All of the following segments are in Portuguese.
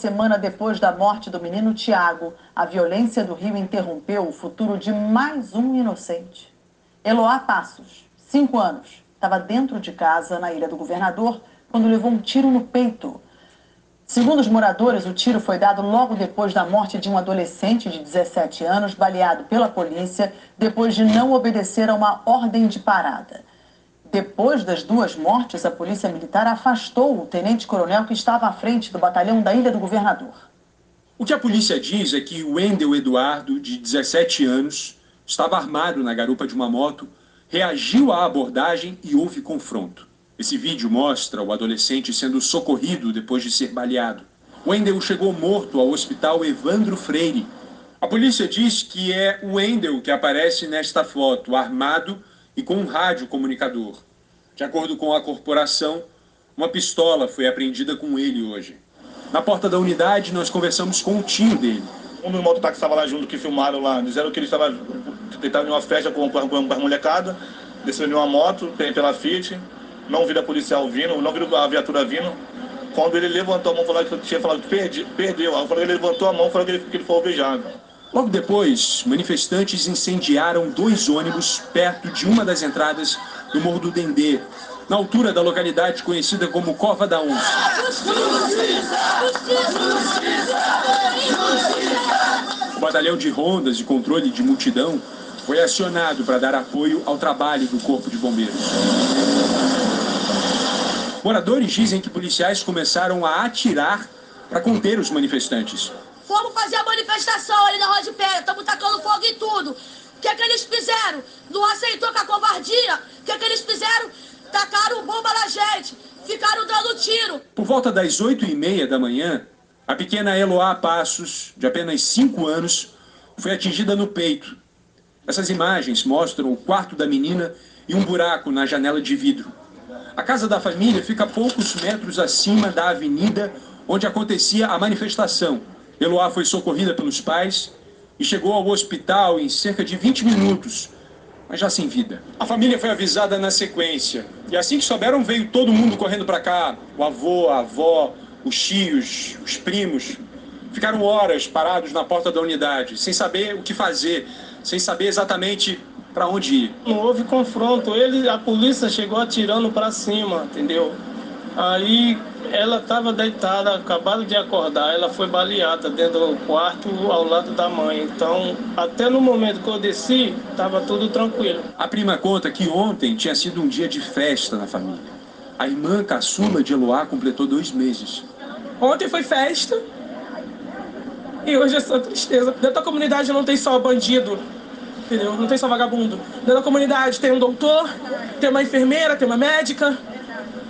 Semana depois da morte do menino Tiago, a violência do Rio interrompeu o futuro de mais um inocente. Eloá Passos, cinco anos, estava dentro de casa, na Ilha do Governador, quando levou um tiro no peito. Segundo os moradores, o tiro foi dado logo depois da morte de um adolescente de 17 anos, baleado pela polícia, depois de não obedecer a uma ordem de parada. Depois das duas mortes, a Polícia Militar afastou o tenente-coronel que estava à frente do batalhão da Ilha do Governador. O que a polícia diz é que Wendel Eduardo, de 17 anos, estava armado na garupa de uma moto, reagiu à abordagem e houve confronto. Esse vídeo mostra o adolescente sendo socorrido depois de ser baleado. Wendel chegou morto ao hospital Evandro Freire. A polícia diz que é o Wendel que aparece nesta foto, armado e com um rádio comunicador. De acordo com a corporação, uma pistola foi apreendida com ele hoje. Na porta da unidade, nós conversamos com o tio dele. Um dos mototáxis estava lá junto, que filmaram lá, disseram que ele estava deitado em uma festa com, com, com a molecada, desceu em uma moto pela Fiat, não viram a policial vindo, não viram a viatura vindo. Quando ele levantou a mão, falou que tinha falado que perdeu. Ele levantou a mão falou que ele, que ele foi alvejado. Logo depois, manifestantes incendiaram dois ônibus perto de uma das entradas do Morro do Dendê, na altura da localidade conhecida como Cova da Onça. O batalhão de rondas e controle de multidão foi acionado para dar apoio ao trabalho do Corpo de Bombeiros. Moradores dizem que policiais começaram a atirar para conter os manifestantes. Fomos fazer a manifestação ali na de Pedra, estamos tacando fogo em tudo. O que é que eles fizeram? Não aceitou com a covardia? O que é que eles fizeram? Tacaram bomba na gente, ficaram dando tiro. Por volta das oito e meia da manhã, a pequena Eloá Passos, de apenas cinco anos, foi atingida no peito. Essas imagens mostram o quarto da menina e um buraco na janela de vidro. A casa da família fica a poucos metros acima da avenida onde acontecia a manifestação. Eloá foi socorrida pelos pais e chegou ao hospital em cerca de 20 minutos, mas já sem vida. A família foi avisada na sequência. E assim que souberam, veio todo mundo correndo para cá. O avô, a avó, os tios, os primos. Ficaram horas parados na porta da unidade, sem saber o que fazer, sem saber exatamente para onde ir. Não houve confronto. Ele, a polícia chegou atirando para cima, entendeu? Aí ela estava deitada, acabada de acordar, ela foi baleada dentro do quarto ao lado da mãe. Então, até no momento que eu desci, estava tudo tranquilo. A prima conta que ontem tinha sido um dia de festa na família. A irmã caçula de Eloá completou dois meses. Ontem foi festa e hoje é só tristeza. Dentro da comunidade não tem só bandido, entendeu? Não tem só vagabundo. Dentro da comunidade tem um doutor, tem uma enfermeira, tem uma médica,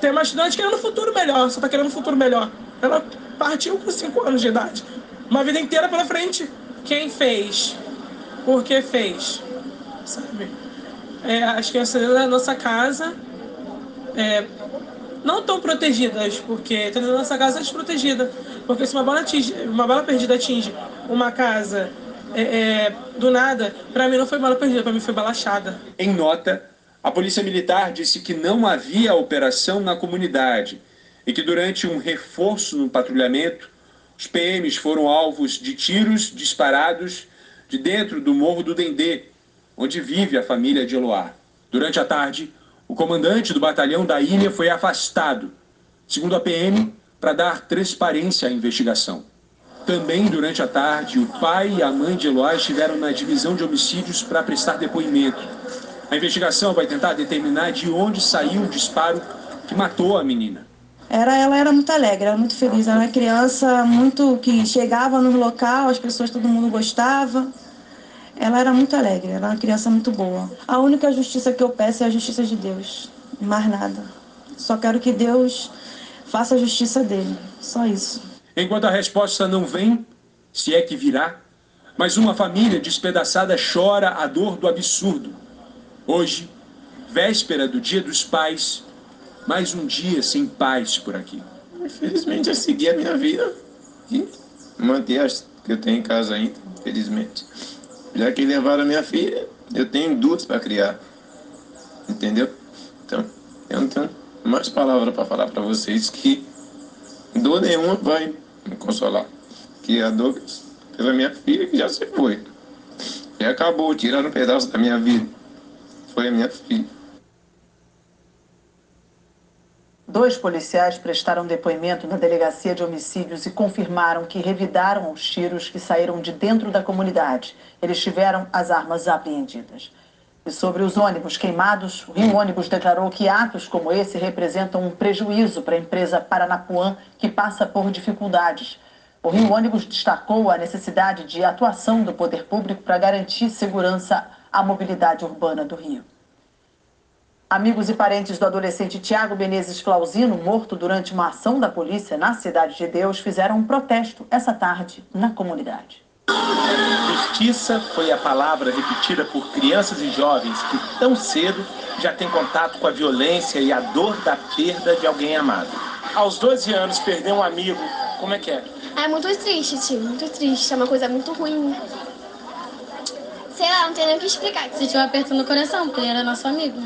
tem uma estudante querendo um futuro melhor, só tá querendo um futuro melhor. Ela partiu com 5 anos de idade. Uma vida inteira pela frente. Quem fez? Por que fez? Sabe? É, as crianças da nossa casa é, não estão protegidas, porque dentro da nossa casa é desprotegida. Porque se uma bala, atinge, uma bala perdida atinge uma casa é, é, do nada, para mim não foi bala perdida, para mim foi bala achada. Em nota, a Polícia Militar disse que não havia operação na comunidade e que durante um reforço no patrulhamento, os PMs foram alvos de tiros disparados de dentro do Morro do Dendê, onde vive a família de Eloá. Durante a tarde, o comandante do batalhão da ilha foi afastado, segundo a PM, para dar transparência à investigação. Também durante a tarde, o pai e a mãe de Eloá estiveram na divisão de homicídios para prestar depoimento. A investigação vai tentar determinar de onde saiu o disparo que matou a menina. Era, ela era muito alegre, era muito feliz. Era uma criança muito que chegava no local, as pessoas, todo mundo gostava. Ela era muito alegre, era uma criança muito boa. A única justiça que eu peço é a justiça de Deus, mais nada. Só quero que Deus faça a justiça dele, só isso. Enquanto a resposta não vem, se é que virá, mas uma família despedaçada chora a dor do absurdo Hoje, véspera do Dia dos Pais, mais um dia sem paz por aqui. Infelizmente, eu segui a minha vida e manter as que eu tenho em casa ainda, felizmente. Já que levaram a minha filha, eu tenho duas para criar. Entendeu? Então, eu não tenho mais palavras para falar para vocês que dor nenhuma vai me consolar. Que a dor pela minha filha que já se foi. E acabou tirando um pedaço da minha vida. Foi a minha filha. Dois policiais prestaram depoimento na delegacia de homicídios e confirmaram que revidaram os tiros que saíram de dentro da comunidade. Eles tiveram as armas apreendidas. E sobre os ônibus queimados, o Rio Ônibus declarou que atos como esse representam um prejuízo para a empresa Paranapuã, que passa por dificuldades. O Rio Ônibus destacou a necessidade de atuação do poder público para garantir segurança à mobilidade urbana do Rio. Amigos e parentes do adolescente Tiago Menezes Flausino, morto durante uma ação da polícia na Cidade de Deus, fizeram um protesto essa tarde na comunidade. Justiça foi a palavra repetida por crianças e jovens que tão cedo já têm contato com a violência e a dor da perda de alguém amado. Aos 12 anos, perder um amigo, como é que é? É muito triste, tio, muito triste. É uma coisa muito ruim. Sei lá, não tem nem o que explicar. Sentiu um aperto no coração, porque ele era nosso amigo.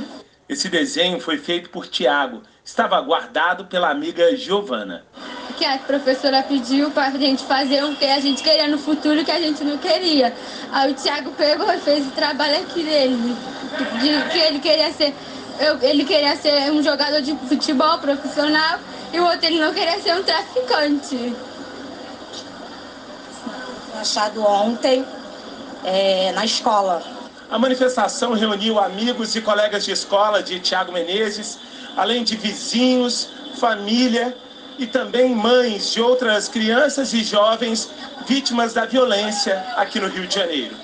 Esse desenho foi feito por Tiago. Estava guardado pela amiga Giovana. Que a professora pediu para a gente fazer o que a gente queria no futuro que a gente não queria. Aí o Tiago pegou e fez o trabalho aqui dele. De, que ele queria ser. Eu, ele queria ser um jogador de futebol profissional e o outro ele não queria ser um traficante. Achado ontem é, na escola. A manifestação reuniu amigos e colegas de escola de Tiago Menezes, além de vizinhos, família e também mães de outras crianças e jovens vítimas da violência aqui no Rio de Janeiro.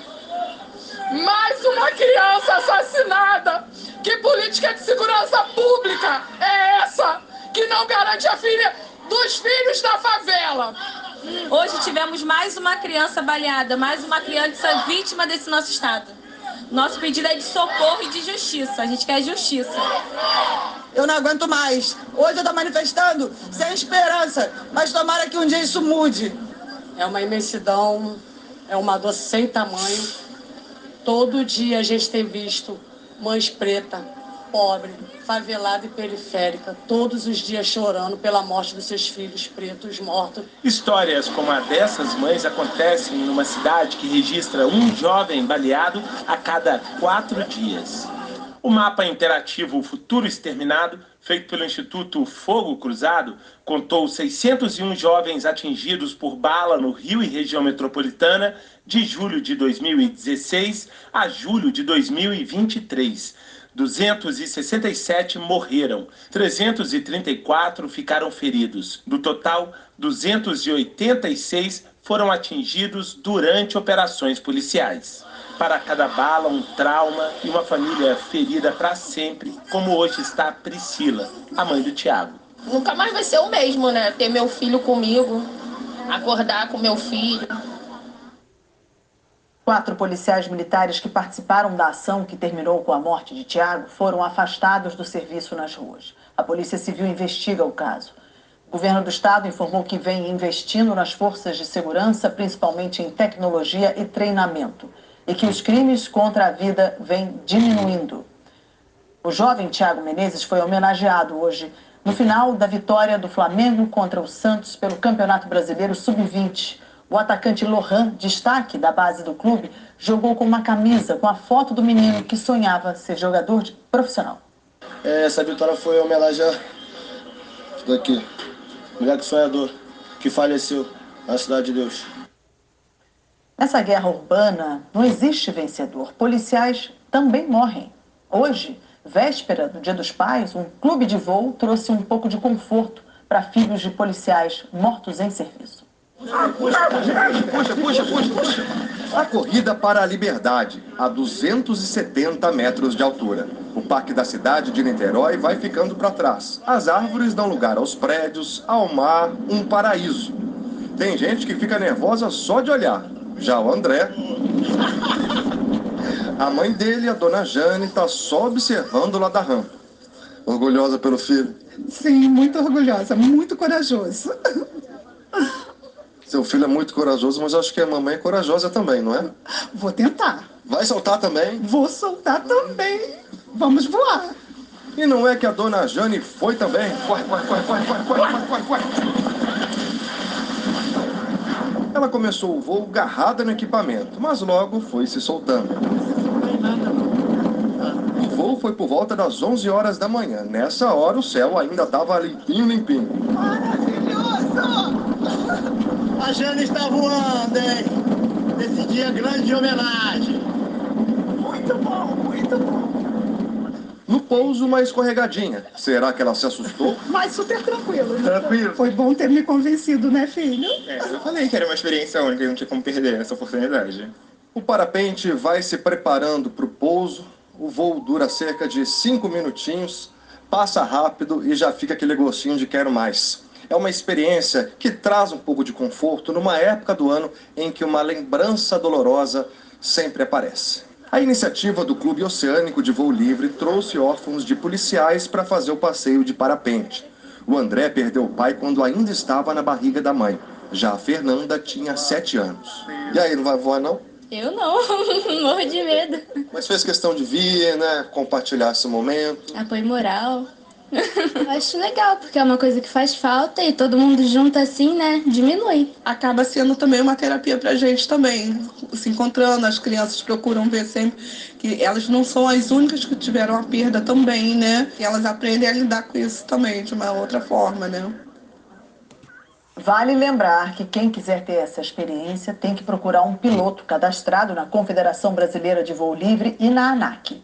Mais uma criança assassinada! Que política de segurança pública é essa que não garante a filha dos filhos da favela? Hoje tivemos mais uma criança baleada, mais uma criança vítima desse nosso estado. Nosso pedido é de socorro e de justiça. A gente quer justiça. Eu não aguento mais. Hoje eu estou manifestando sem esperança, mas tomara que um dia isso mude. É uma imensidão, é uma dor sem tamanho. Todo dia a gente tem visto mães pretas, pobre, favelada e periférica, todos os dias chorando pela morte dos seus filhos pretos mortos. Histórias como a dessas mães acontecem numa cidade que registra um jovem baleado a cada quatro dias. O mapa interativo Futuro Exterminado, feito pelo Instituto Fogo Cruzado, contou 601 jovens atingidos por bala no Rio e região metropolitana de julho de 2016 a julho de 2023 267 morreram, 334 ficaram feridos. Do total, 286 foram atingidos durante operações policiais. Para cada bala, um trauma e uma família ferida para sempre, como hoje está Priscila, a mãe do Tiago. Nunca mais vai ser o mesmo, né? Ter meu filho comigo, acordar com meu filho. Quatro policiais militares que participaram da ação que terminou com a morte de Tiago foram afastados do serviço nas ruas. A Polícia Civil investiga o caso. O governo do estado informou que vem investindo nas forças de segurança, principalmente em tecnologia e treinamento, e que os crimes contra a vida vêm diminuindo. O jovem Tiago Menezes foi homenageado hoje no final da vitória do Flamengo contra o Santos pelo Campeonato Brasileiro Sub-20. O atacante Lohan, destaque da base do clube, jogou com uma camisa com a foto do menino que sonhava ser jogador de profissional. É, essa vitória foi homenagem a daqui, moleque sonhador, que faleceu na Cidade de Deus. Nessa guerra urbana não existe vencedor. Policiais também morrem. Hoje, véspera do Dia dos Pais, um clube de voo trouxe um pouco de conforto para filhos de policiais mortos em serviço. Puxa, puxa, puxa, puxa. A corrida para a liberdade, a 270 metros de altura. O parque da cidade de Niterói vai ficando para trás. As árvores dão lugar aos prédios, ao mar, um paraíso. Tem gente que fica nervosa só de olhar. Já o André. A mãe dele, a dona Jane, está só observando lá da rampa. Orgulhosa pelo filho? Sim, muito orgulhosa, muito corajoso. Seu filho é muito corajoso, mas acho que a mamãe é corajosa também, não é? Vou tentar. Vai soltar também? Vou soltar também. Vamos voar. E não é que a dona Jane foi também? Corre, corre, corre, corre, corre, corre, corre, corre, Ela começou o voo garrada no equipamento, mas logo foi se soltando. O voo foi por volta das 11 horas da manhã. Nessa hora, o céu ainda estava limpinho, limpinho. Maravilhoso! A Jane está voando, hein? Nesse dia grande de homenagem. Muito bom, muito bom. No pouso, uma escorregadinha. Será que ela se assustou? Mas super tranquilo. né? Tranquilo. Foi bom ter me convencido, né, filho? É, eu falei que era uma experiência única e não tinha como perder essa oportunidade. O parapente vai se preparando para o pouso. O voo dura cerca de cinco minutinhos, passa rápido e já fica aquele gostinho de quero mais. É uma experiência que traz um pouco de conforto numa época do ano em que uma lembrança dolorosa sempre aparece. A iniciativa do Clube Oceânico de Voo Livre trouxe órfãos de policiais para fazer o passeio de parapente. O André perdeu o pai quando ainda estava na barriga da mãe. Já a Fernanda tinha sete anos. E aí, não vai voar não? Eu não, morro de medo. Mas fez questão de vir, né? Compartilhar esse momento. Apoio moral. Eu acho legal, porque é uma coisa que faz falta e todo mundo junto assim, né? Diminui. Acaba sendo também uma terapia pra gente também. Se encontrando, as crianças procuram ver sempre que elas não são as únicas que tiveram a perda também, né? E elas aprendem a lidar com isso também, de uma outra forma, né? Vale lembrar que quem quiser ter essa experiência tem que procurar um piloto cadastrado na Confederação Brasileira de Voo Livre e na ANAC.